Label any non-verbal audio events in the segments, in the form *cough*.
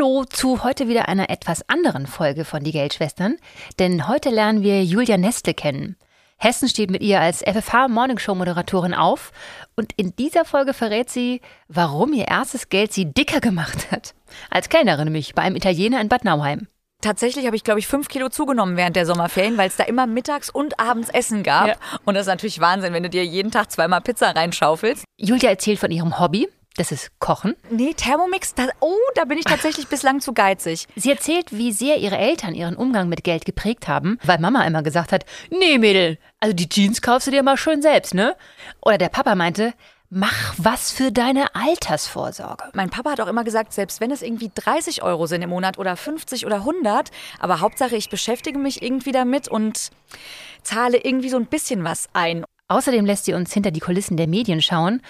Hallo zu heute wieder einer etwas anderen Folge von Die Geldschwestern, denn heute lernen wir Julia Nestle kennen. Hessen steht mit ihr als FFH Morningshow Moderatorin auf und in dieser Folge verrät sie, warum ihr erstes Geld sie dicker gemacht hat. Als Kellnerin nämlich bei einem Italiener in Bad Nauheim. Tatsächlich habe ich, glaube ich, fünf Kilo zugenommen während der Sommerferien, weil es da immer mittags und abends Essen gab. Ja. Und das ist natürlich Wahnsinn, wenn du dir jeden Tag zweimal Pizza reinschaufelst. Julia erzählt von ihrem Hobby. Das ist Kochen. Nee, Thermomix, das, oh, da bin ich tatsächlich bislang zu geizig. Sie erzählt, wie sehr ihre Eltern ihren Umgang mit Geld geprägt haben, weil Mama immer gesagt hat, nee Mädel, also die Jeans kaufst du dir mal schön selbst, ne? Oder der Papa meinte, Mach was für deine Altersvorsorge. Mein Papa hat auch immer gesagt, selbst wenn es irgendwie 30 Euro sind im Monat oder 50 oder 100, aber Hauptsache ich beschäftige mich irgendwie damit und zahle irgendwie so ein bisschen was ein. Außerdem lässt sie uns hinter die Kulissen der Medien schauen.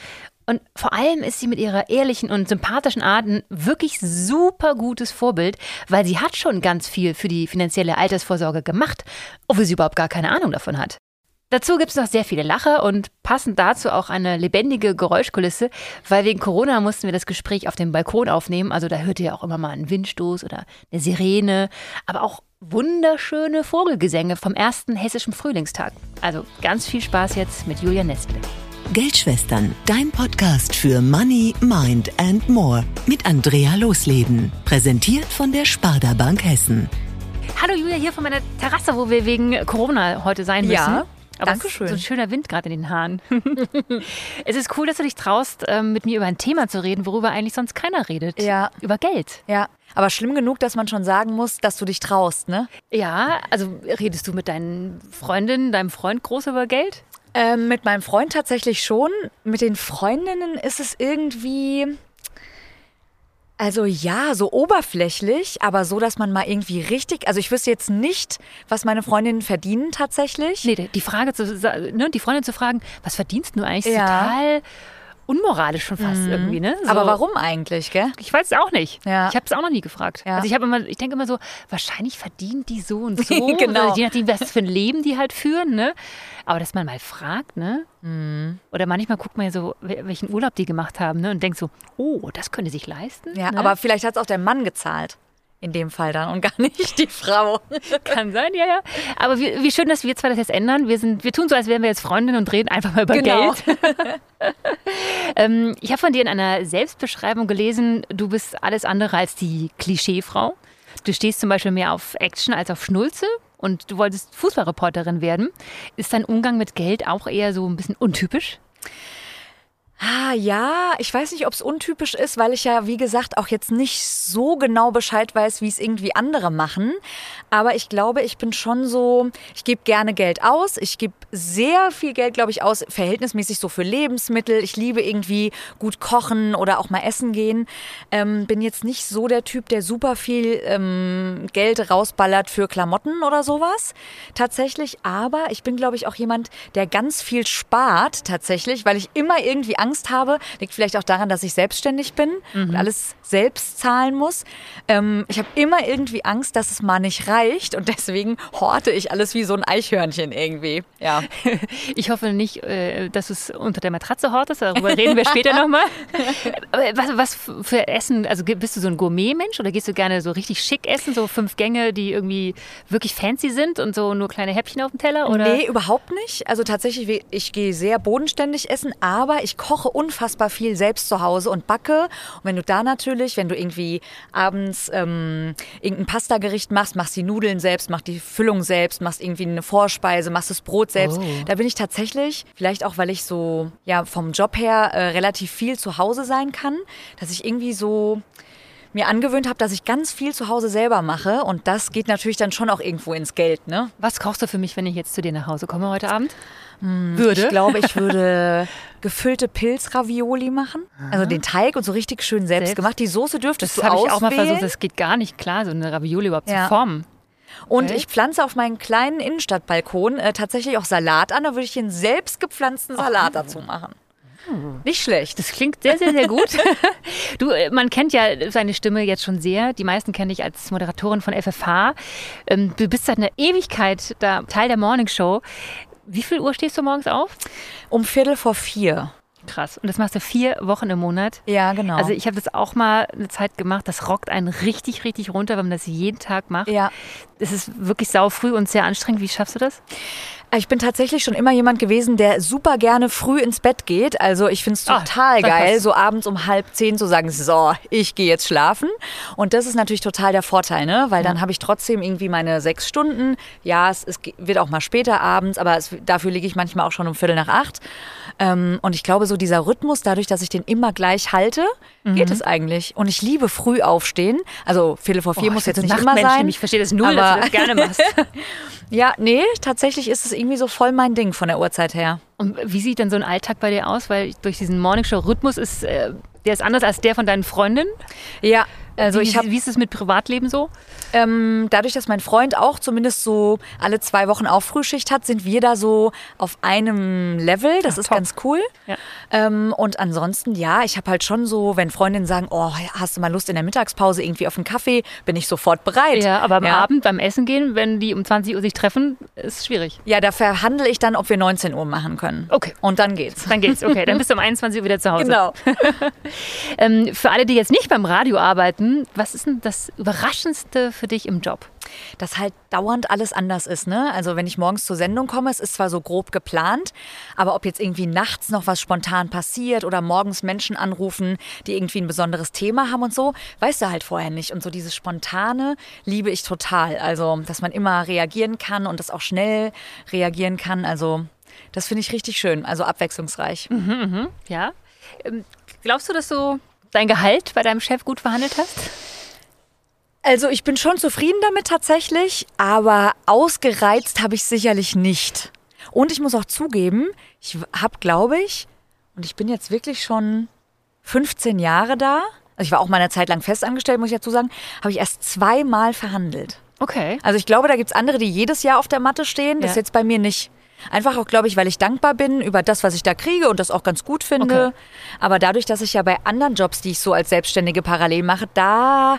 Und vor allem ist sie mit ihrer ehrlichen und sympathischen Art ein wirklich super gutes Vorbild, weil sie hat schon ganz viel für die finanzielle Altersvorsorge gemacht, obwohl sie überhaupt gar keine Ahnung davon hat. Dazu gibt es noch sehr viele Lacher und passend dazu auch eine lebendige Geräuschkulisse, weil wegen Corona mussten wir das Gespräch auf dem Balkon aufnehmen. Also da hört ihr auch immer mal einen Windstoß oder eine Sirene, aber auch wunderschöne Vogelgesänge vom ersten hessischen Frühlingstag. Also ganz viel Spaß jetzt mit Julia Nestle. Geldschwestern, dein Podcast für Money, Mind and More mit Andrea Losleben. Präsentiert von der Sparda Bank Hessen. Hallo Julia, hier von meiner Terrasse, wo wir wegen Corona heute sein müssen. Ja. Aber Dankeschön. so ein schöner Wind gerade in den Haaren. *laughs* es ist cool, dass du dich traust, ähm, mit mir über ein Thema zu reden, worüber eigentlich sonst keiner redet. Ja. Über Geld. Ja. Aber schlimm genug, dass man schon sagen muss, dass du dich traust, ne? Ja, also redest du mit deinen Freundinnen, deinem Freund groß über Geld? Ähm, mit meinem Freund tatsächlich schon. Mit den Freundinnen ist es irgendwie also ja, so oberflächlich, aber so, dass man mal irgendwie richtig, also ich wüsste jetzt nicht, was meine Freundinnen verdienen tatsächlich. Nee, die Frage zu, ne, die Freundin zu fragen, was verdienst du eigentlich, ja. total unmoralisch schon fast mhm. irgendwie, ne? So. Aber warum eigentlich, gell? Ich weiß es auch nicht. Ja. Ich habe es auch noch nie gefragt. Ja. Also ich habe immer, ich denke immer so, wahrscheinlich verdienen die so und *laughs* so. genau. Je nachdem, was für ein Leben die halt führen, ne? Aber dass man mal fragt, ne? Mhm. Oder manchmal guckt man ja so, welchen Urlaub die gemacht haben, ne? Und denkt so, oh, das könnte sich leisten. Ja, ne? aber vielleicht hat es auch der Mann gezahlt in dem Fall dann und gar nicht die Frau. *laughs* Kann sein, ja, ja. Aber wie, wie, schön, dass wir zwei das jetzt ändern. Wir, sind, wir tun so, als wären wir jetzt Freundinnen und reden einfach mal über genau. Geld. *laughs* ähm, ich habe von dir in einer Selbstbeschreibung gelesen, du bist alles andere als die Klischeefrau. Du stehst zum Beispiel mehr auf Action als auf Schnulze und du wolltest Fußballreporterin werden. Ist dein Umgang mit Geld auch eher so ein bisschen untypisch? Ah, ja, ich weiß nicht, ob es untypisch ist, weil ich ja, wie gesagt, auch jetzt nicht so genau Bescheid weiß, wie es irgendwie andere machen. Aber ich glaube, ich bin schon so, ich gebe gerne Geld aus. Ich gebe sehr viel Geld, glaube ich, aus, verhältnismäßig so für Lebensmittel. Ich liebe irgendwie gut kochen oder auch mal essen gehen. Ähm, bin jetzt nicht so der Typ, der super viel ähm, Geld rausballert für Klamotten oder sowas. Tatsächlich. Aber ich bin, glaube ich, auch jemand, der ganz viel spart, tatsächlich, weil ich immer irgendwie Angst Angst habe. Liegt vielleicht auch daran, dass ich selbstständig bin mhm. und alles selbst zahlen muss. Ähm, ich habe immer irgendwie Angst, dass es mal nicht reicht und *laughs* deswegen horte ich alles wie so ein Eichhörnchen irgendwie. Ja. *laughs* Ich hoffe nicht, äh, dass du es unter der Matratze hortest. Darüber reden wir später nochmal. *laughs* Was, was für Essen? Also bist du so ein Gourmet-Mensch oder gehst du gerne so richtig schick essen, so fünf Gänge, die irgendwie wirklich fancy sind und so nur kleine Häppchen auf dem Teller? Oder? Nee, überhaupt nicht. Also tatsächlich, ich gehe sehr bodenständig essen, aber ich koche koche unfassbar viel selbst zu Hause und backe. Und wenn du da natürlich, wenn du irgendwie abends ähm, irgendein Pastagericht machst, machst die Nudeln selbst, machst die Füllung selbst, machst irgendwie eine Vorspeise, machst das Brot selbst. Oh. Da bin ich tatsächlich, vielleicht auch, weil ich so ja vom Job her äh, relativ viel zu Hause sein kann, dass ich irgendwie so mir angewöhnt habe, dass ich ganz viel zu Hause selber mache und das geht natürlich dann schon auch irgendwo ins Geld, ne? Was kochst du für mich, wenn ich jetzt zu dir nach Hause komme heute Abend? Hm, würde? Ich glaube, ich würde *laughs* gefüllte Pilzravioli machen. Also den Teig und so richtig schön selbst, selbst? gemacht. Die Soße dürftest das du auswählen. Das habe ich auch mal versucht. Das geht gar nicht klar, so eine Ravioli überhaupt ja. zu formen. Und okay. ich pflanze auf meinen kleinen Innenstadtbalkon äh, tatsächlich auch Salat an. Da würde ich einen selbst gepflanzten Salat oh. dazu machen. Hm. Nicht schlecht. Das klingt sehr, sehr, sehr gut. *laughs* du, äh, man kennt ja seine Stimme jetzt schon sehr. Die meisten kennen dich als Moderatorin von FFH. Ähm, du bist seit einer Ewigkeit da Teil der Morning Show. Wie viel Uhr stehst du morgens auf? Um Viertel vor vier. Krass. Und das machst du vier Wochen im Monat. Ja, genau. Also ich habe das auch mal eine Zeit gemacht. Das rockt einen richtig, richtig runter, wenn man das jeden Tag macht. ja. Es ist wirklich sau früh und sehr anstrengend. Wie schaffst du das? Ich bin tatsächlich schon immer jemand gewesen, der super gerne früh ins Bett geht. Also ich finde es Ah, total dann geil, so abends um halb zehn zu sagen, so, ich gehe jetzt schlafen. Und das ist natürlich total der Vorteil, ne? Weil dann habe ich trotzdem irgendwie meine sechs Stunden. Ja, es, es wird auch mal später abends, aber es, dafür liege ich manchmal auch schon um Viertel nach acht. Ähm, und ich glaube, so dieser Rhythmus, dadurch, dass ich den immer gleich halte, Mhm. geht es eigentlich. Und ich liebe früh aufstehen. Also Viertel vor vier Boah, muss jetzt nicht immer sein. Ich verstehe das null, dass aber- du das gerne machst. *laughs* Ja, nee, tatsächlich ist es irgendwie so voll mein Ding von der Uhrzeit her. Und wie sieht denn so ein Alltag bei dir aus? Weil durch diesen Morningshow-Rhythmus ist, äh, der ist anders als der von deinen Freundinnen. Ja, also wie, ich habe wie ist es mit Privatleben so? ähm, dadurch, dass mein Freund auch zumindest so alle zwei Wochen auch Frühschicht hat, sind wir da so auf einem Level. Das Ach, ist top. ganz cool. Ja. Ähm, und ansonsten, ja, ich habe halt schon so, wenn Freundinnen sagen, oh, hast du mal Lust in der Mittagspause irgendwie auf einen Kaffee, bin ich sofort bereit. Ja, aber am ja. Abend beim Essen gehen, wenn die um 20 Uhr sich treffen, ist schwierig. Ja, da verhandle ich dann, ob wir 19 Uhr machen können. Okay. Und dann geht's. Dann geht's, okay. Dann bist du um *laughs* 21 Uhr wieder zu Hause. Genau. *laughs* Ähm, für alle, die jetzt nicht beim Radio arbeiten, was ist denn das Überraschendste für dich im Job? dass halt dauernd alles anders ist. Ne? Also wenn ich morgens zur Sendung komme, es ist zwar so grob geplant, aber ob jetzt irgendwie nachts noch was spontan passiert oder morgens Menschen anrufen, die irgendwie ein besonderes Thema haben und so, weißt du halt vorher nicht. Und so dieses Spontane liebe ich total. Also, dass man immer reagieren kann und das auch schnell reagieren kann. Also, das finde ich richtig schön. Also abwechslungsreich. Ja. Ähm, glaubst du, dass du dein Gehalt bei deinem Chef gut verhandelt hast? Also ich bin schon zufrieden damit tatsächlich, aber ausgereizt habe ich sicherlich nicht. Und ich muss auch zugeben, ich habe, glaube ich, und ich bin jetzt wirklich schon 15 Jahre da, also ich war auch mal eine Zeit lang festangestellt, muss ich dazu sagen, habe ich erst zweimal verhandelt. Okay. Also ich glaube, da gibt's andere, die jedes Jahr auf der Matte stehen. Das Ja. ist jetzt bei mir nicht. Einfach auch, glaube ich, weil ich dankbar bin über das, was ich da kriege und das auch ganz gut finde. Okay. Aber dadurch, dass ich ja bei anderen Jobs, die ich so als Selbstständige parallel mache, da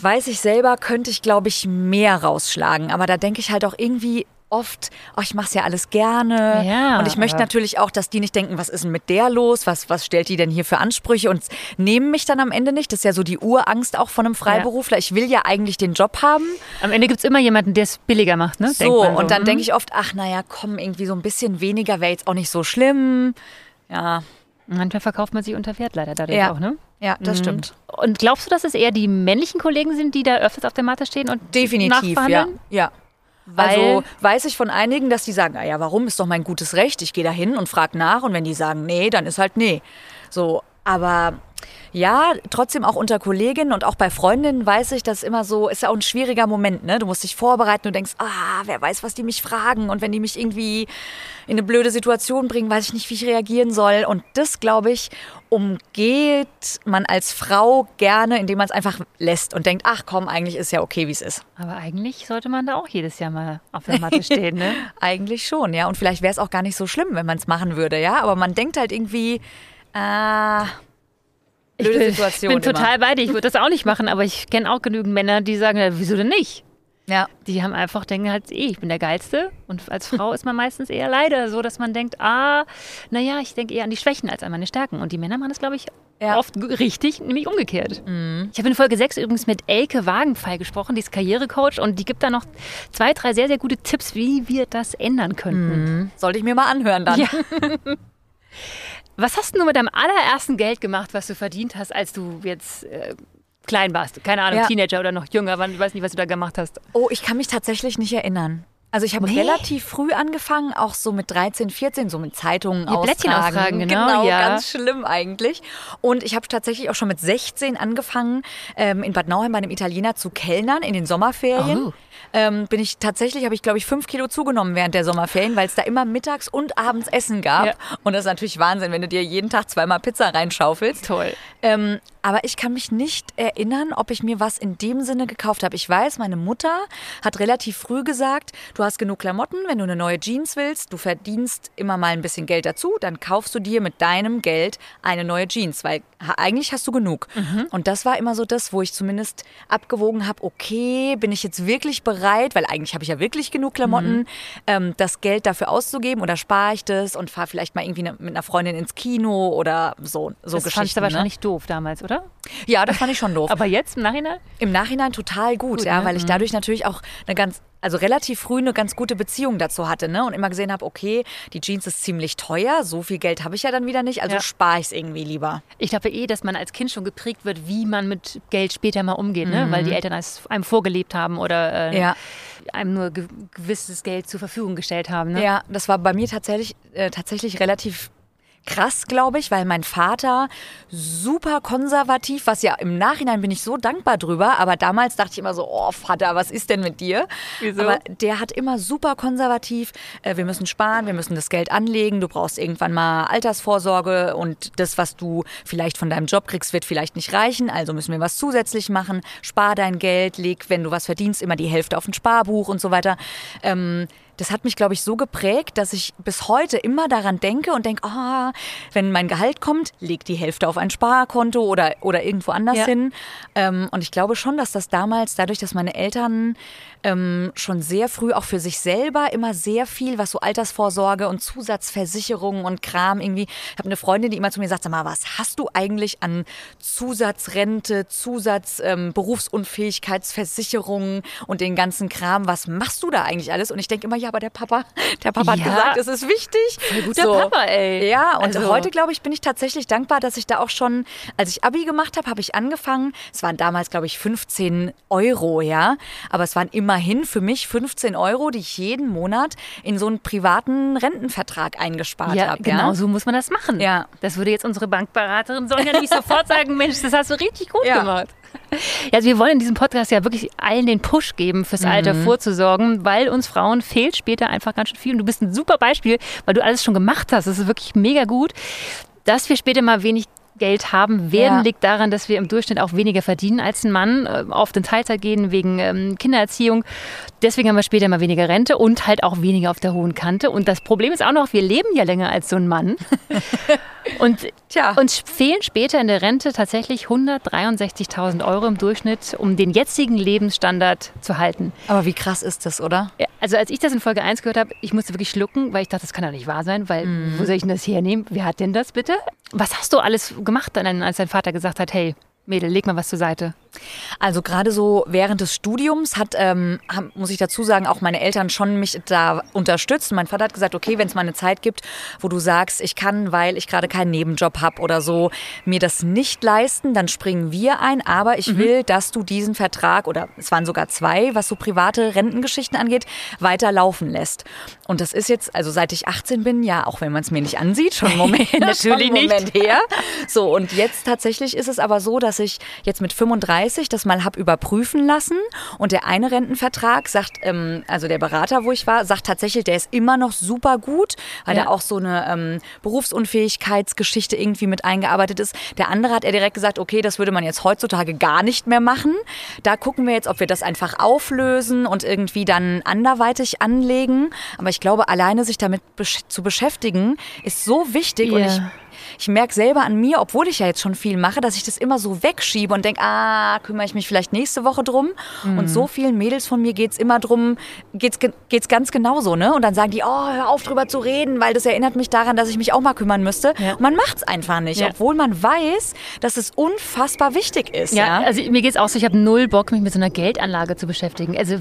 weiß ich selber, könnte ich, glaube ich, mehr rausschlagen. Aber da denke ich halt auch irgendwie oft, oh, ich mache es ja alles gerne. Ja, und ich möchte natürlich auch, dass die nicht denken, was ist denn mit der los? Was, was stellt die denn hier für Ansprüche? Und nehmen mich dann am Ende nicht. Das ist ja so die Urangst auch von einem Freiberufler. Ich will ja eigentlich den Job haben. Am Ende gibt es immer jemanden, der es billiger macht, ne? So, man und dann denke ich oft, ach naja, komm, irgendwie so ein bisschen weniger wäre jetzt auch nicht so schlimm. Ja, Manchmal verkauft man sich unter Wert leider dadurch ja, auch, ne? ja das stimmt. Und glaubst du, dass es eher die männlichen Kollegen sind, die da öfters auf der Matte stehen und Definitiv, ja. ja. Weil, Also weiß ich von einigen, dass die sagen, ah ja, warum ist doch mein gutes Recht? Ich gehe da hin und frage nach und wenn die sagen nee, dann ist halt nee. So, aber ja, trotzdem auch unter Kolleginnen und auch bei Freundinnen weiß ich, dass immer so, ist ja auch ein schwieriger Moment, ne? Du musst dich vorbereiten, du denkst, ah, wer weiß, was die mich fragen und wenn die mich irgendwie in eine blöde Situation bringen, weiß ich nicht, wie ich reagieren soll und das, glaube ich, umgeht man als Frau gerne, indem man es einfach lässt und denkt, ach komm, eigentlich ist ja okay, wie es ist. aber eigentlich sollte man da auch jedes Jahr mal auf der Matte stehen, ne? *laughs* Eigentlich schon, ja. Und vielleicht wäre es auch gar nicht so schlimm, wenn man es machen würde, ja. Aber man denkt halt irgendwie, ah, blöde ich bin, Situation. Ich bin total bei dir. Ich würde das auch nicht machen, aber ich kenne auch genügend Männer, die sagen, wieso denn nicht? immer. Ja, Die haben einfach, denken halt, eh, ich bin der Geilste. Und als Frau ist man meistens eher leider so, dass man denkt, ah, naja, ich denke eher an die Schwächen als an meine Stärken. Und die Männer machen das, glaube ich, Ja. Mhm. oft richtig, nämlich umgekehrt. Ich habe in Folge 6 übrigens mit Elke Wagenfall gesprochen, die ist Karrierecoach und die gibt da noch zwei, drei sehr, sehr gute Tipps, wie wir das ändern könnten. sollte ich mir mal anhören dann. Ja. *laughs* Was hast du mit deinem allerersten Geld gemacht, was du verdient hast, als du jetzt äh, klein warst? Keine Ahnung, Ja. Teenager oder noch jünger, wann, ich weiß nicht, was du da gemacht hast. Oh, ich kann mich tatsächlich nicht erinnern. Also ich habe Nee? relativ früh angefangen, auch so mit 13, 14, so mit Zeitungen Ja, Blättchen austragen, genau, ja. ganz schlimm eigentlich. Und ich habe tatsächlich auch schon mit 16 angefangen, ähm, in Bad Nauheim bei einem Italiener zu kellnern in den Sommerferien. Oh. Ähm, bin ich tatsächlich, habe ich glaube ich fünf Kilo zugenommen während der Sommerferien, weil es da immer mittags und abends Essen gab. Ja. Und das ist natürlich Wahnsinn, wenn du dir jeden Tag zweimal Pizza reinschaufelst. Toll. Ähm, aber ich kann mich nicht erinnern, ob ich mir was in dem Sinne gekauft habe. Ich weiß, meine Mutter hat relativ früh gesagt, du hast genug Klamotten, wenn du eine neue Jeans willst, du verdienst immer mal ein bisschen Geld dazu, dann kaufst du dir mit deinem Geld eine neue Jeans, weil eigentlich hast du genug. Mhm. Und das war immer so das, wo ich zumindest abgewogen habe, okay, bin ich jetzt wirklich bereit, weil eigentlich habe ich ja wirklich genug Klamotten, mhm. ähm, das Geld dafür auszugeben oder spare ich das und fahre vielleicht mal irgendwie ne, mit einer Freundin ins Kino oder so, so das. Das fandst du wahrscheinlich doof damals, oder? Ja, das fand ich schon doof. *laughs* Aber jetzt im Nachhinein? Im Nachhinein total gut, gut ja, ne? weil ich mhm. dadurch natürlich auch eine ganz also relativ früh eine ganz gute Beziehung dazu hatte, ne? Und immer gesehen habe, okay, die Jeans ist ziemlich teuer, so viel Geld habe ich ja dann wieder nicht, also ja. spare ich es irgendwie lieber. Ich glaube eh, dass man als Kind schon geprägt wird, wie man mit Geld später mal umgeht, mhm. ne? Weil die mhm. Eltern es einem vorgelebt haben oder äh, ja. einem nur gewisses Geld zur Verfügung gestellt haben. Ne? Ja, das war bei mir tatsächlich, äh, tatsächlich relativ krass, glaube ich, weil mein Vater super konservativ, was ja im Nachhinein bin ich so dankbar drüber, aber damals dachte ich immer so, oh Vater, was ist denn mit dir? Wieso? Aber der hat immer super konservativ, äh, wir müssen sparen, wir müssen das Geld anlegen, du brauchst irgendwann mal Altersvorsorge und das, was du vielleicht von deinem Job kriegst, wird vielleicht nicht reichen, also müssen wir was zusätzlich machen, spar dein Geld, leg, wenn du was verdienst, immer die Hälfte auf ein Sparbuch und so weiter. Ähm, das hat mich, glaube ich, so geprägt, dass ich bis heute immer daran denke und denke, ah, wenn mein Gehalt kommt, leg die Hälfte auf ein Sparkonto oder, oder irgendwo anders ja. hin. Ähm, und ich glaube schon, dass das damals, dadurch, dass meine Eltern ähm, schon sehr früh auch für sich selber immer sehr viel, was so Altersvorsorge und Zusatzversicherungen und Kram irgendwie. Ich habe eine Freundin, die immer zu mir sagt, sag mal, was hast du eigentlich an Zusatzrente, Zusatzberufsunfähigkeitsversicherungen ähm, und den ganzen Kram? Was machst du da eigentlich alles? Und ich denke immer, ja, aber der Papa, der Papa ja. hat gesagt, es ist wichtig. Voll guter so. Papa, ey. Ja, und also. heute, glaube ich, bin ich tatsächlich dankbar, dass ich da auch schon, als ich Abi gemacht habe, habe ich angefangen. Es waren damals, glaube ich, 15 Euro, ja. Aber es waren immerhin für mich 15 Euro, die ich jeden Monat in so einen privaten Rentenvertrag eingespart ja, habe. Genau, ja? so muss man das machen. Ja. Das würde jetzt unsere Bankberaterin Sonja nicht sofort sagen, *laughs* Mensch, das hast du richtig gut ja. gemacht. Ja, also wir wollen in diesem Podcast ja wirklich allen den Push geben, fürs Alter mhm. vorzusorgen, weil uns Frauen fehlt später einfach ganz schön viel. Und du bist ein super Beispiel, weil du alles schon gemacht hast. Das ist wirklich mega gut dass wir später mal wenig Geld haben werden, ja. liegt daran, dass wir im Durchschnitt auch weniger verdienen als ein Mann, äh, oft in Teilzeit gehen wegen ähm, Kindererziehung. Deswegen haben wir später mal weniger Rente und halt auch weniger auf der hohen Kante. Und das Problem ist auch noch, wir leben ja länger als so ein Mann. *laughs* und Tja. uns fehlen später in der Rente tatsächlich 163.000 Euro im Durchschnitt, um den jetzigen Lebensstandard zu halten. Aber wie krass ist das, oder? Ja, also als ich das in Folge 1 gehört habe, ich musste wirklich schlucken, weil ich dachte, das kann doch nicht wahr sein, weil mm. wo soll ich denn das hernehmen? Wer hat denn das bitte? Was hast du alles gemacht, als dein Vater gesagt hat, hey, Mädel, leg mal was zur Seite. Also gerade so während des Studiums hat, ähm, muss ich dazu sagen, auch meine Eltern schon mich da unterstützt. Mein Vater hat gesagt, okay, wenn es mal eine Zeit gibt, wo du sagst, ich kann, weil ich gerade keinen Nebenjob habe oder so, mir das nicht leisten, dann springen wir ein. Aber ich mhm. will, dass du diesen Vertrag, oder es waren sogar zwei, was so private Rentengeschichten angeht, weiterlaufen lässt. Und das ist jetzt, also seit ich 18 bin, ja, auch wenn man es mir nicht ansieht, schon *laughs* Moment, Natürlich schon Moment her. *laughs* So, und jetzt tatsächlich ist es aber so, dass dass ich jetzt mit 35 das mal habe überprüfen lassen und der eine Rentenvertrag sagt, ähm, also der Berater, wo ich war, sagt tatsächlich, der ist immer noch super gut, weil ja. da auch so eine ähm, Berufsunfähigkeitsgeschichte irgendwie mit eingearbeitet ist. Der andere hat er direkt gesagt, okay, das würde man jetzt heutzutage gar nicht mehr machen. Da gucken wir jetzt, ob wir das einfach auflösen und irgendwie dann anderweitig anlegen. Aber ich glaube, alleine sich damit besch zu beschäftigen, ist so wichtig yeah. und ich ich merke selber an mir, obwohl ich ja jetzt schon viel mache, dass ich das immer so wegschiebe und denke, ah, kümmere ich mich vielleicht nächste Woche drum. Mhm. Und so vielen Mädels von mir geht es immer drum, geht's, geht's ganz genauso, ne? Und dann sagen die, oh, hör auf drüber zu reden, weil das erinnert mich daran, dass ich mich auch mal kümmern müsste. Ja. Und man macht es einfach nicht, ja. obwohl man weiß, dass es unfassbar wichtig ist. Ja, ja? also mir geht es auch so, ich habe null Bock, mich mit so einer Geldanlage zu beschäftigen. Also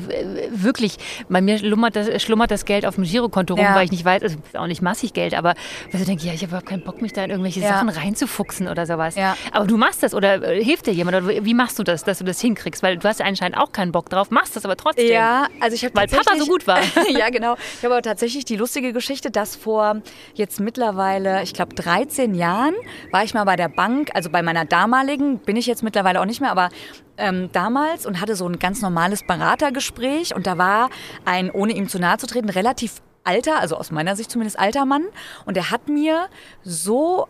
wirklich, bei mir schlummert das, schlummert das Geld auf dem Girokonto rum, weil ich nicht weiß, also auch nicht massig Geld, aber also denke ja, ich habe überhaupt keinen Bock, mich da in irgendwelche ja. Sachen reinzufuchsen oder sowas. Ja. Aber du machst das oder äh, hilft dir jemand oder wie machst du das, dass du das hinkriegst? Weil du hast anscheinend auch keinen Bock drauf, machst das aber trotzdem. Ja, also ich habe Weil Papa so gut war. *laughs* ja, genau. Ich habe aber tatsächlich die lustige Geschichte, dass vor jetzt mittlerweile, ich glaube 13 Jahren, war ich mal bei der Bank, also bei meiner damaligen, bin ich jetzt mittlerweile auch nicht mehr, aber ähm, damals und hatte so ein ganz normales Beratergespräch und da war ein, ohne ihm zu nahe zu treten, relativ alter, also aus meiner Sicht zumindest alter Mann. Und er hat mir so,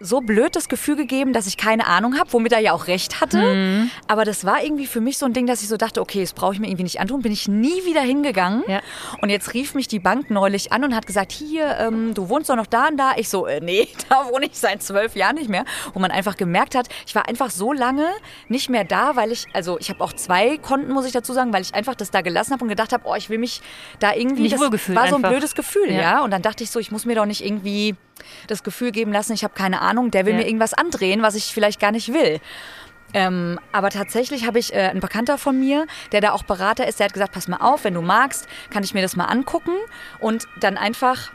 so blöd das Gefühl gegeben, dass ich keine Ahnung habe, womit er ja auch recht hatte. Mhm. Aber das war irgendwie für mich so ein Ding, dass ich so dachte, okay, das brauche ich mir irgendwie nicht antun. Bin ich nie wieder hingegangen. Ja. Und jetzt rief mich die Bank neulich an und hat gesagt, hier, ähm, du wohnst doch noch da und da. Ich so, äh, nee, *laughs* da wohne ich seit zwölf Jahren nicht mehr. Wo man einfach gemerkt hat, ich war einfach so lange nicht mehr da, weil ich, also ich habe auch zwei Konten, muss ich dazu sagen, weil ich einfach das da gelassen habe und gedacht habe, oh, ich will mich da irgendwie, Nicht das war so ein einfach. Blödes Gefühl, ja. Ja. Und dann dachte ich so, ich muss mir doch nicht irgendwie das Gefühl geben lassen, ich habe keine Ahnung, der will Ja. mir irgendwas andrehen, was ich vielleicht gar nicht will. Ähm, aber tatsächlich habe ich äh, einen Bekannter von mir, der da auch Berater ist, der hat gesagt, pass mal auf, wenn du magst, kann ich mir das mal angucken und dann einfach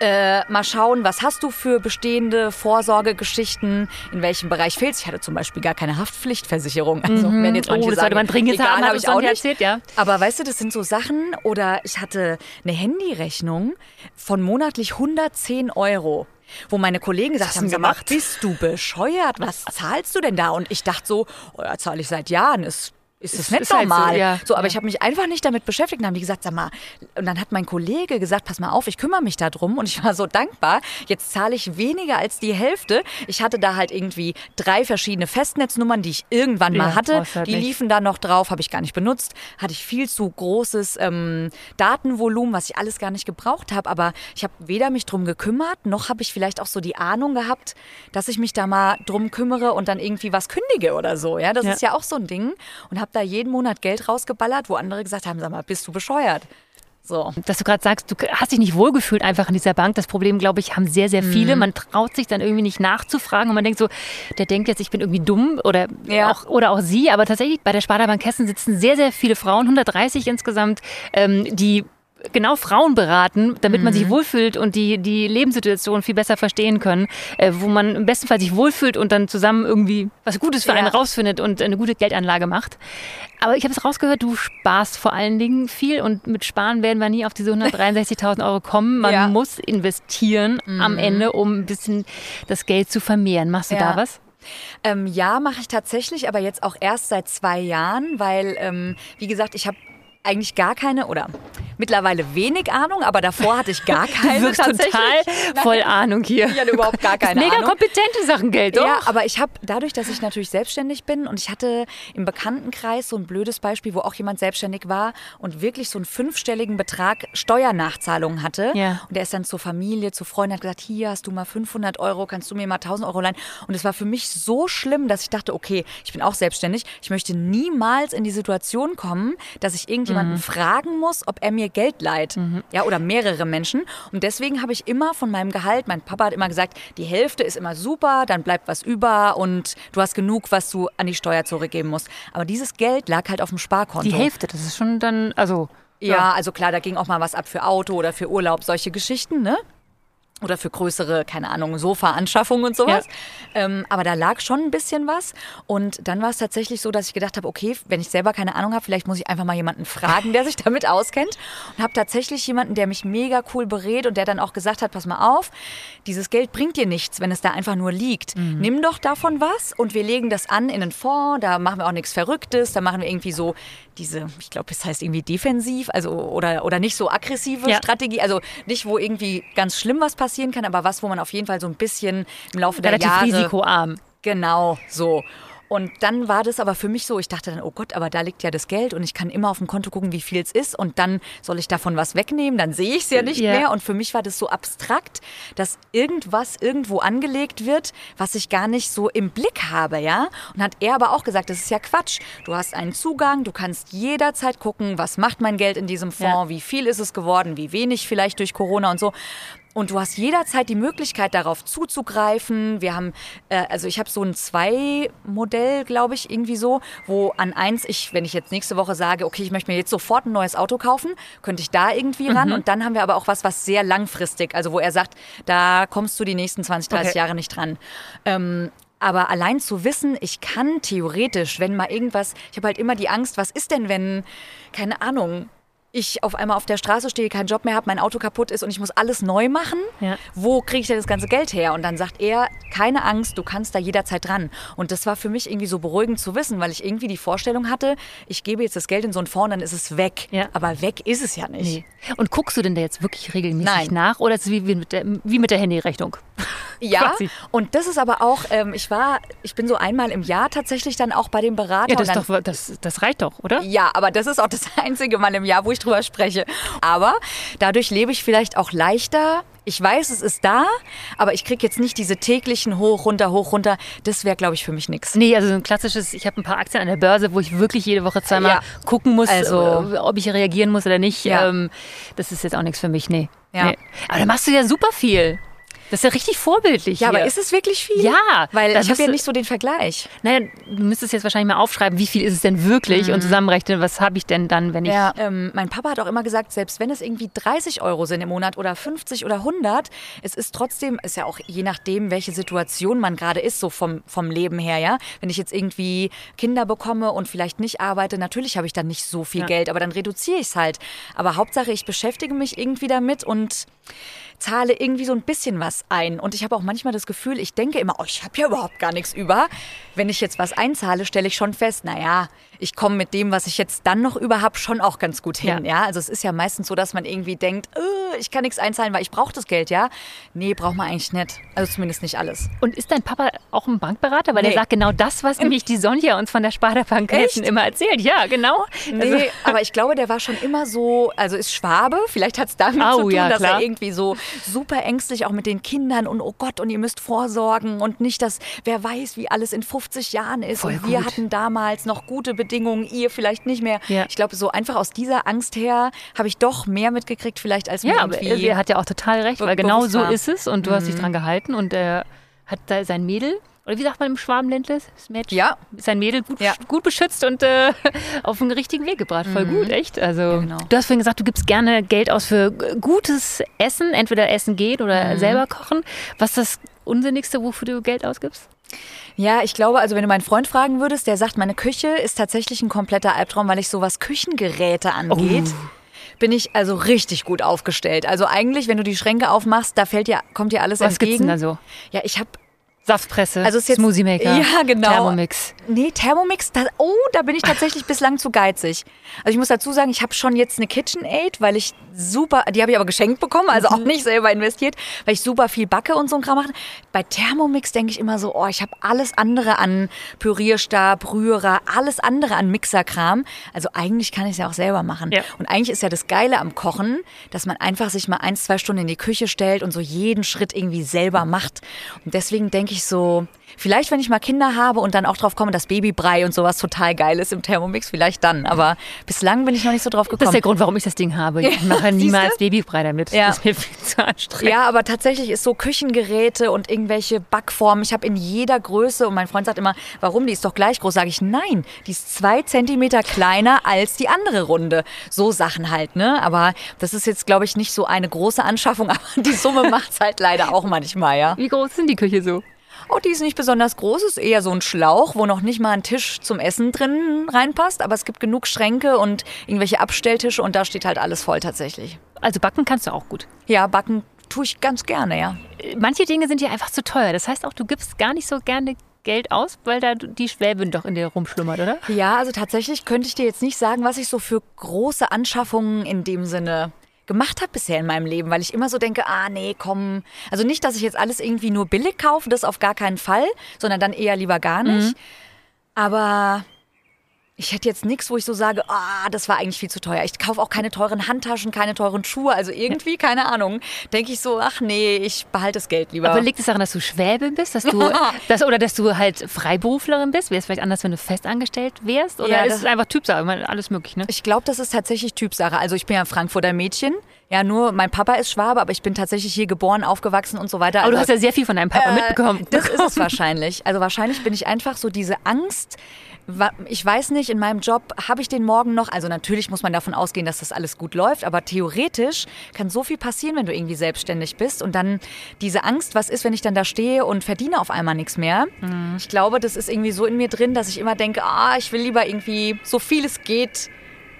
äh, mal schauen, was hast du für bestehende Vorsorgegeschichten, in welchem Bereich fehlst. Ich hatte zum Beispiel gar keine Haftpflichtversicherung. Also, wenn jetzt Oh, manche das sagen, sollte man dringend egal, haben, habe ich auch nicht. erzählt, ja. Aber weißt du, das sind so Sachen. Oder ich hatte eine Handyrechnung von monatlich 110 Euro. Wo meine Kollegen gesagt haben, gemacht? bist du bescheuert? Was zahlst du denn da? Und ich dachte so, oh, ja, zahle ich seit Jahren. Ist, ist das Ist- nicht ist halt so, normal? ja. so, aber Ja. ich habe mich einfach nicht damit beschäftigt. Und dann haben die gesagt, sag mal, und dann hat mein Kollege gesagt, pass mal auf, ich kümmere mich da drum. Und ich war so dankbar. Jetzt zahle ich weniger als die Hälfte. Ich hatte da halt irgendwie drei verschiedene Festnetznummern, die ich irgendwann Ja, mal hatte. brauchst halt die nicht. liefen da noch drauf, habe ich gar nicht benutzt. Hatte ich viel zu großes ähm, Datenvolumen, was ich alles gar nicht gebraucht habe. Aber ich habe weder mich drum gekümmert, noch habe ich vielleicht auch so die Ahnung gehabt, dass ich mich da mal drum kümmere und dann irgendwie was kündige oder so. Ja, das Ja. ist ja auch so ein Ding. Und habe da jeden Monat Geld rausgeballert, wo andere gesagt haben, sag mal, bist du bescheuert? So. Dass du gerade sagst, du hast dich nicht wohlgefühlt einfach in dieser Bank. Das Problem, glaube ich, haben sehr, sehr viele. Mhm. Man traut sich dann irgendwie nicht nachzufragen und man denkt so, der denkt jetzt, ich bin irgendwie dumm oder, Ja. auch, oder auch sie. Aber tatsächlich bei der Sparda Bank Hessen sitzen sehr, sehr viele Frauen, 130 insgesamt, ähm, die genau Frauen beraten, damit man Mhm. sich wohlfühlt und die, die Lebenssituation viel besser verstehen können, äh, wo man im besten Fall sich wohlfühlt und dann zusammen irgendwie was Gutes für Ja. einen rausfindet und eine gute Geldanlage macht. Aber ich habe es rausgehört, du sparst vor allen Dingen viel und mit Sparen werden wir nie auf diese 163.000 Euro kommen. Man Ja. muss investieren am Ende, um ein bisschen das Geld zu vermehren. Machst du Ja. da was? Ähm, ja, mache ich tatsächlich, aber jetzt auch erst seit zwei Jahren, weil, ähm, wie gesagt, ich habe eigentlich gar keine oder mittlerweile wenig Ahnung, aber davor hatte ich gar *laughs* keine. Du wirkst tatsächlich. total voll Ahnung hier. Ich hatte überhaupt gar *laughs* keine Mega Ahnung. kompetent in Sachen Geld, doch? Ja, aber ich habe dadurch, dass ich natürlich selbstständig bin und ich hatte im Bekanntenkreis so ein blödes Beispiel, wo auch jemand selbstständig war und wirklich so einen fünfstelligen Betrag Steuernachzahlungen hatte. Ja. Und der ist dann zur Familie, zu Freunden, hat gesagt, hier hast du mal 500 Euro, kannst du mir mal 1000 Euro leihen. Und es war für mich so schlimm, dass ich dachte, okay, ich bin auch selbstständig, ich möchte niemals in die Situation kommen, dass ich irgendjemanden fragen muss, ob er mir Geld leiht. Ja, oder mehrere Menschen. Und deswegen habe ich immer von meinem Gehalt, mein Papa hat immer gesagt, die Hälfte ist immer super, dann bleibt was über und du hast genug, was du an die Steuer zurückgeben musst. Aber dieses Geld lag halt auf dem Sparkonto. Die Hälfte, das ist schon dann, also. Ja, also klar, da ging auch mal was ab für Auto oder für Urlaub, solche Geschichten, ne? Oder für größere, keine Ahnung, Sofa-Anschaffungen und sowas. Ähm, aber da lag schon ein bisschen was. Und dann war es tatsächlich so, dass ich gedacht habe, okay, wenn ich selber keine Ahnung habe, vielleicht muss ich einfach mal jemanden fragen, der sich *laughs* damit auskennt. Und habe tatsächlich jemanden, der mich mega cool berät und der dann auch gesagt hat, pass mal auf, dieses Geld bringt dir nichts, wenn es da einfach nur liegt. Nimm doch davon was und wir legen das an in einen Fonds, da machen wir auch nichts Verrücktes, da machen wir irgendwie so diese, ich glaube, es heißt irgendwie defensiv, also oder, oder nicht so aggressive Ja. Strategie, also nicht, wo irgendwie ganz schlimm was passieren kann, aber was, wo man auf jeden Fall so ein bisschen im Laufe der Relativ Jahre risikoarm. Genau, so. Und dann war das aber für mich so, ich dachte dann, oh Gott, aber da liegt ja das Geld und ich kann immer auf dem Konto gucken, wie viel es ist und dann soll ich davon was wegnehmen, dann sehe ich es ja nicht Ja. mehr. Und für mich war das so abstrakt, dass irgendwas irgendwo angelegt wird, was ich gar nicht so im Blick habe, ja. Und hat er aber auch gesagt, das ist ja Quatsch. Du hast einen Zugang, du kannst jederzeit gucken, was macht mein Geld in diesem Fonds, Ja. wie viel ist es geworden, wie wenig vielleicht durch Corona und so. Und du hast jederzeit die Möglichkeit, darauf zuzugreifen. Wir haben, äh, also ich habe so ein Zwei-Modell, glaube ich, irgendwie so, wo an eins ich, wenn ich jetzt nächste Woche sage, okay, ich möchte mir jetzt sofort ein neues Auto kaufen, könnte ich da irgendwie ran. Und dann haben wir aber auch was, was sehr langfristig, also wo er sagt, da kommst du die nächsten 20, 30 Okay. Jahre nicht dran. Ähm, aber allein zu wissen, ich kann theoretisch, wenn mal irgendwas, ich habe halt immer die Angst, was ist denn, wenn, keine Ahnung, ich auf einmal auf der Straße stehe, keinen Job mehr habe, mein Auto kaputt ist und ich muss alles neu machen, Ja. wo kriege ich denn das ganze Geld her? Und dann sagt er, keine Angst, du kannst da jederzeit dran. Und das war für mich irgendwie so beruhigend zu wissen, weil ich irgendwie die Vorstellung hatte, ich gebe jetzt das Geld in so einen Fonds, dann ist es weg. Ja. Aber weg ist es ja nicht. Nee. Und guckst du denn da jetzt wirklich regelmäßig Nein. nach oder ist es wie, wie, mit der, wie mit der Handyrechnung? *laughs* Ja, und das ist aber auch, ähm, ich war, ich bin so einmal im Jahr tatsächlich dann auch bei dem Berater. Ja, das, dann, doch, das, das reicht doch, oder? Ja, aber das ist auch das *laughs* einzige Mal im Jahr, wo ich drüber spreche. Aber dadurch lebe ich vielleicht auch leichter. Ich weiß, es ist da, aber ich kriege jetzt nicht diese täglichen hoch, runter, hoch, runter. Das wäre, glaube ich, für mich nichts. Nee, also so ein klassisches, ich habe ein paar Aktien an der Börse, wo ich wirklich jede Woche zweimal Ja. gucken muss, Also- äh, ob ich reagieren muss oder nicht. Ja. Ähm, das ist jetzt auch nichts für mich, nee. Ja. nee. Aber da machst du ja super viel. Das ist ja richtig vorbildlich Ja, hier. aber ist es wirklich viel? Ja, Weil ich habe ja nicht so den Vergleich. Naja, du müsstest jetzt wahrscheinlich mal aufschreiben, wie viel ist es denn wirklich und zusammenrechnen, was habe ich denn dann, wenn ich... Mhm. Ja. Ähm, mein Papa hat auch immer gesagt, selbst wenn es irgendwie 30 Euro sind im Monat oder 50 oder 100, es ist trotzdem, ist ja auch je nachdem, welche Situation man gerade ist, so vom, vom Leben her, ja. Wenn ich jetzt irgendwie Kinder bekomme und vielleicht nicht arbeite, natürlich habe ich dann nicht so viel Ja. Geld, aber dann reduziere ich es halt. Aber Hauptsache, ich beschäftige mich irgendwie damit und zahle irgendwie so ein bisschen was ein. Und ich habe auch manchmal das Gefühl, ich denke immer, oh, ich habe ja überhaupt gar nichts über. Wenn ich jetzt was einzahle, stelle ich schon fest, naja, ich komme mit dem, was ich jetzt dann noch über habe, schon auch ganz gut hin. Ja. Ja. Also es ist ja meistens so, dass man irgendwie denkt, äh, ich kann nichts einzahlen, weil ich brauche das Geld, ja. Nee, braucht man eigentlich nicht. Also zumindest nicht alles. Und ist dein Papa auch ein Bankberater? Weil Nee. er sagt genau das, was nämlich die Sonja uns von der Sparda-Bank Echt? Hessen immer erzählt. Ja, genau. Nee, Also, aber ich glaube, der war schon immer so, also ist Schwabe, vielleicht hat es damit Au, zu tun, ja, dass er irgendwie so super ängstlich auch mit den Kindern und oh Gott, und ihr müsst vorsorgen und nicht, dass wer weiß, wie alles in 50 Jahren ist. Voll und wir gut. hatten damals noch gute Bedingungen, ihr vielleicht nicht mehr. Ja. Ich glaube, so einfach aus dieser Angst her habe ich doch mehr mitgekriegt, vielleicht als mir ja, aber irgendwie. er hat ja auch total recht, weil genau so war. Mhm. ist es und du hast dich dran gehalten und er hat da sein Mädel, oder wie sagt man im Schwabenländle? Das Mädchen? Ja. Sein Mädel gut, Ja. gut beschützt und äh, *laughs* auf den richtigen Weg gebracht. Voll gut, echt. Also, genau. du hast vorhin gesagt, du gibst gerne Geld aus für gutes Essen, entweder Essen geht oder Mhm. selber kochen. Was ist das Unsinnigste, wofür du Geld ausgibst? Ja, ich glaube, also wenn du meinen Freund fragen würdest, der sagt, meine Küche ist tatsächlich ein kompletter Albtraum, weil ich so was Küchengeräte angeht. Oh. Bin ich also richtig gut aufgestellt. Also eigentlich, wenn du die Schränke aufmachst, da fällt dir, kommt dir alles Was gibt's entgegen. denn da so? Ja, ich habe Saftpresse, Also es ist jetzt- Smoothie Maker, Ja, genau. Thermomix. Nee, Thermomix, da, oh, da bin ich tatsächlich *laughs* bislang zu geizig. Also ich muss dazu sagen, ich habe schon jetzt eine KitchenAid, weil ich super, die habe ich aber geschenkt bekommen, also Mhm. auch nicht selber investiert, weil ich super viel backe und so ein Kram mache. Bei Thermomix denke ich immer so, oh, ich habe alles andere an Pürierstab, Rührer, alles andere an Mixerkram. Also eigentlich kann ich es ja auch selber machen. Ja. Und eigentlich ist ja das Geile am Kochen, dass man einfach sich mal ein, zwei Stunden in die Küche stellt und so jeden Schritt irgendwie selber macht. Und deswegen denke ich so, vielleicht wenn ich mal Kinder habe und dann auch drauf komme, dass Babybrei und sowas total geil ist im Thermomix, vielleicht dann. Aber bislang bin ich noch nicht so drauf Das ist gekommen. der Grund, warum ich das Ding habe. Ich *laughs* mache niemals Babybrei damit. Ja. Das ist mir viel zu anstrengend. Ja, aber tatsächlich ist so Küchengeräte und irgendwelche Backformen. Ich habe in jeder Größe und mein Freund sagt immer, warum? Die ist doch gleich groß. Sage ich, nein, die ist zwei Zentimeter kleiner als die andere Runde. So Sachen halt, ne? Aber das ist jetzt, glaube ich, nicht so eine große Anschaffung, *laughs* aber die Summe *laughs* macht's halt leider auch manchmal, ja. Wie groß sind die Küche so? Oh, die ist nicht besonders groß, ist eher so ein Schlauch, wo noch nicht mal ein Tisch zum Essen drin reinpasst. Aber es gibt genug Schränke und irgendwelche Abstelltische und da steht halt alles voll tatsächlich. Also backen kannst du auch gut. Ja, backen tue ich ganz gerne, ja. Manche Dinge sind dir einfach zu teuer. Das heißt auch, du gibst gar nicht so gerne Geld aus, weil da die Schwäbin doch in dir rumschlummert, oder? Ja, also tatsächlich könnte ich dir jetzt nicht sagen, was ich so für große Anschaffungen in dem Sinne gemacht habe bisher in meinem Leben, weil ich immer so denke, ah nee, komm, also nicht, dass ich jetzt alles irgendwie nur billig kaufe, das auf gar keinen Fall, sondern dann eher lieber gar nicht. Aber ich hätte jetzt nichts, wo ich so sage, ah, das war eigentlich viel zu teuer. Ich kaufe auch keine teuren Handtaschen, keine teuren Schuhe, also irgendwie, keine Ahnung, denke ich so, ach nee, ich behalte das Geld lieber. Aber liegt es daran, dass du Schwäbin bist, dass du *laughs* das, oder dass du halt Freiberuflerin bist? Wäre es vielleicht anders, wenn du festangestellt wärst? Oder Ja, ist es einfach Typsache? Ich meine, alles möglich, ne? Ich glaube, das ist tatsächlich Typsache. Also ich bin ja ein Frankfurter Mädchen. Ja, nur mein Papa ist Schwabe, aber ich bin tatsächlich hier geboren, aufgewachsen und so weiter. Aber du Also, hast ja sehr viel von deinem Papa äh, mitbekommen. Das ist es *laughs* wahrscheinlich. Also wahrscheinlich bin ich einfach so diese Angst. Ich weiß nicht, in meinem Job habe ich den morgen noch. Also natürlich muss man davon ausgehen, dass das alles gut läuft, aber theoretisch kann so viel passieren, wenn du irgendwie selbstständig bist. Und dann diese Angst, was ist, wenn ich dann da stehe und verdiene auf einmal nichts mehr. Ich glaube, das ist irgendwie so in mir drin, dass ich immer denke, ah, ich will lieber irgendwie so viel es geht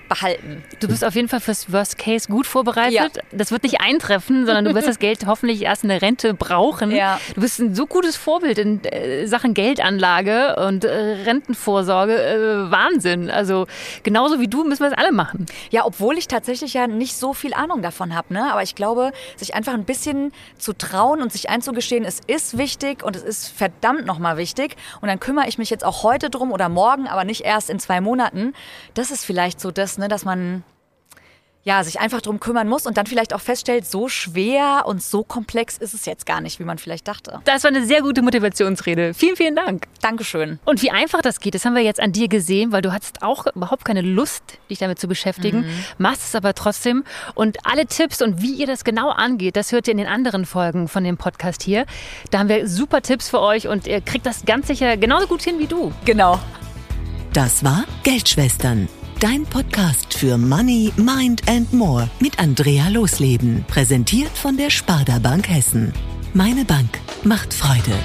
behalten. Du bist auf jeden Fall fürs Worst Case gut vorbereitet. Ja. Das wird nicht eintreffen, sondern du wirst das Geld *laughs* hoffentlich erst in der Rente brauchen. Ja. Du bist ein so gutes Vorbild in äh, Sachen Geldanlage und äh, Rentenvorsorge. Äh, Wahnsinn. Also genauso wie du müssen wir das alle machen. Ja, obwohl ich tatsächlich ja nicht so viel Ahnung davon habe, ne? Aber ich glaube, sich einfach ein bisschen zu trauen und sich einzugestehen, es ist wichtig und es ist verdammt nochmal wichtig. Und dann kümmere ich mich jetzt auch heute drum oder morgen, aber nicht erst in zwei Monaten. Das ist vielleicht so das, ne, dass man ja, sich einfach drum kümmern muss und dann vielleicht auch feststellt, so schwer und so komplex ist es jetzt gar nicht, wie man vielleicht dachte. Das war eine sehr gute Motivationsrede. Vielen, vielen Dank. Dankeschön. Und wie einfach das geht, das haben wir jetzt an dir gesehen, weil du hattest auch überhaupt keine Lust, dich damit zu beschäftigen, machst es aber trotzdem. Und alle Tipps und wie ihr das genau angeht, das hört ihr in den anderen Folgen von dem Podcast hier. Da haben wir super Tipps für euch und ihr kriegt das ganz sicher genauso gut hin wie du. Genau. Das war Geldschwestern. Dein Podcast für Money, Mind and More mit Andrea Losleben. Präsentiert von der Sparda Bank Hessen. Meine Bank macht Freude.